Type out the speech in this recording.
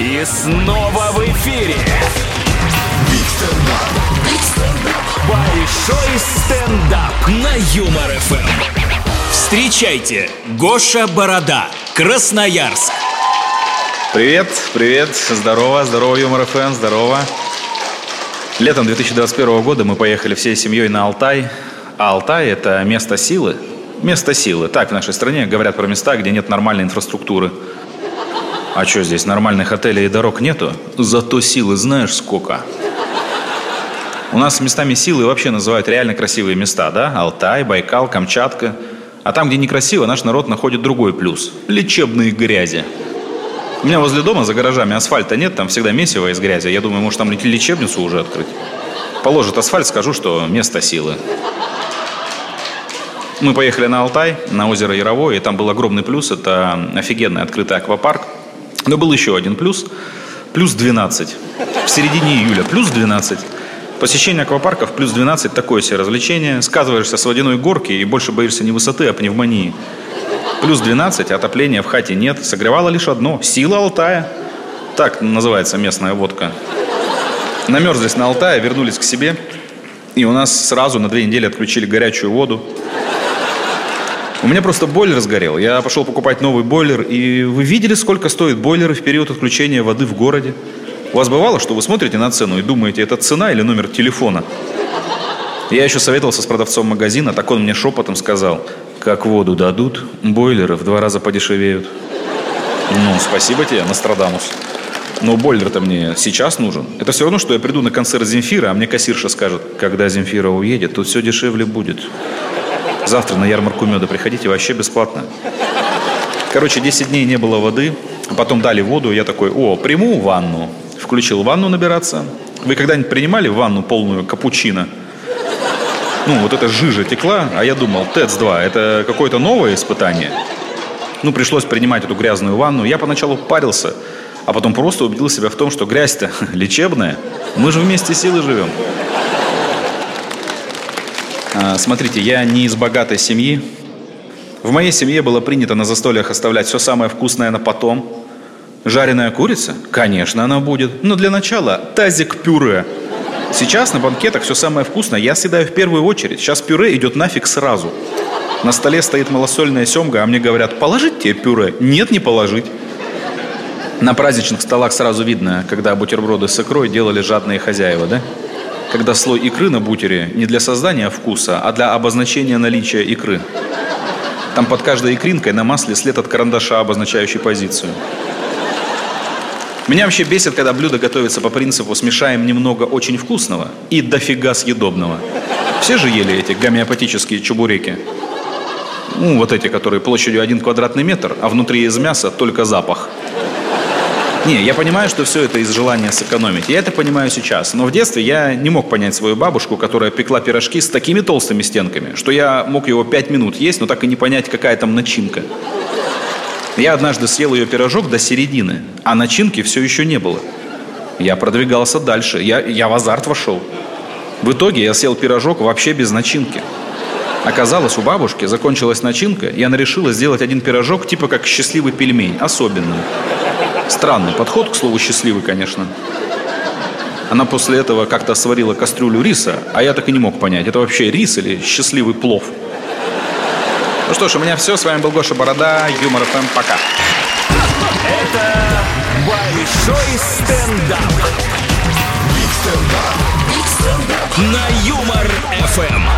И снова в эфире. Большой стендап на Юмор ФМ. Встречайте, Гоша Борода, Красноярск. Привет, привет, здорово, здорово, Юмор ФМ, здорово. Летом 2021 года мы поехали всей семьей на Алтай. А Алтай – это место силы. Место силы. Так в нашей стране говорят про места, где нет нормальной инфраструктуры. А что здесь, нормальных отелей и дорог нету? Зато силы знаешь сколько. У нас местами силы вообще называют реально красивые места, да? Алтай, Байкал, Камчатка. А там, где некрасиво, наш народ находит другой плюс – лечебные грязи. У меня возле дома за гаражами асфальта нет, там всегда месиво из грязи. Я думаю, может там лечебницу уже открыть. Положит асфальт, скажу, что место силы. Мы поехали на Алтай, на озеро Яровое, и там был огромный плюс. Это офигенный открытый аквапарк. Но был еще один плюс. Плюс 12. В середине июля плюс 12. Посещение аквапарков плюс 12 – такое себе развлечение. Сказываешься с водяной горки и больше боишься не высоты, а пневмонии. Плюс 12, отопления в хате нет. Согревало лишь одно – сила Алтая. Так называется местная водка. Намерзлись на Алтае, вернулись к себе. И у нас сразу на две недели отключили горячую воду. У меня просто бойлер сгорел. Я пошел покупать новый бойлер. И вы видели, сколько стоит бойлеры в период отключения воды в городе? У вас бывало, что вы смотрите на цену и думаете, это цена или номер телефона? Я еще советовался с продавцом магазина, так он мне шепотом сказал, как воду дадут, бойлеры в два раза подешевеют. Ну, спасибо тебе, Нострадамус. Но бойлер-то мне сейчас нужен. Это все равно, что я приду на концерт Земфира, а мне кассирша скажет, когда Земфира уедет, тут все дешевле будет. Завтра на ярмарку меда приходите вообще бесплатно. Короче, 10 дней не было воды, потом дали воду, я такой, о, приму ванну. Включил ванну набираться. Вы когда-нибудь принимали ванну полную капучино? Ну, вот эта жижа текла, а я думал, ТЭЦ-2, это какое-то новое испытание. Ну, пришлось принимать эту грязную ванну. Я поначалу парился, а потом просто убедил себя в том, что грязь-то лечебная. Мы же вместе силы живем. А, смотрите, я не из богатой семьи. В моей семье было принято на застольях оставлять все самое вкусное на потом. Жареная курица? Конечно, она будет. Но для начала тазик пюре. Сейчас на банкетах все самое вкусное я съедаю в первую очередь. Сейчас пюре идет нафиг сразу. На столе стоит малосольная семга, а мне говорят, положить тебе пюре? Нет, не положить. На праздничных столах сразу видно, когда бутерброды с икрой делали жадные хозяева, да? Когда слой икры на бутере не для создания вкуса, а для обозначения наличия икры. Там под каждой икринкой на масле след от карандаша, обозначающий позицию. Меня вообще бесит, когда блюдо готовится по принципу смешаем немного очень вкусного и дофига съедобного. Все же ели эти гомеопатические чебуреки. Ну, вот эти, которые площадью один квадратный метр, а внутри из мяса только запах. Не, я понимаю, что все это из желания сэкономить. Я это понимаю сейчас. Но в детстве я не мог понять свою бабушку, которая пекла пирожки с такими толстыми стенками, что я мог его пять минут есть, но так и не понять, какая там начинка. Я однажды съел ее пирожок до середины, а начинки все еще не было. Я продвигался дальше, я, я в азарт вошел. В итоге я съел пирожок вообще без начинки. Оказалось, у бабушки закончилась начинка, и она решила сделать один пирожок типа как счастливый пельмень, особенный. Странный подход, к слову, счастливый, конечно. Она после этого как-то сварила кастрюлю риса, а я так и не мог понять, это вообще рис или счастливый плов. Ну что ж, у меня все. С вами был Гоша Борода, Юмор ФМ. Пока. Это Большой стендап. Big Stand Up. На Юмор ФМ.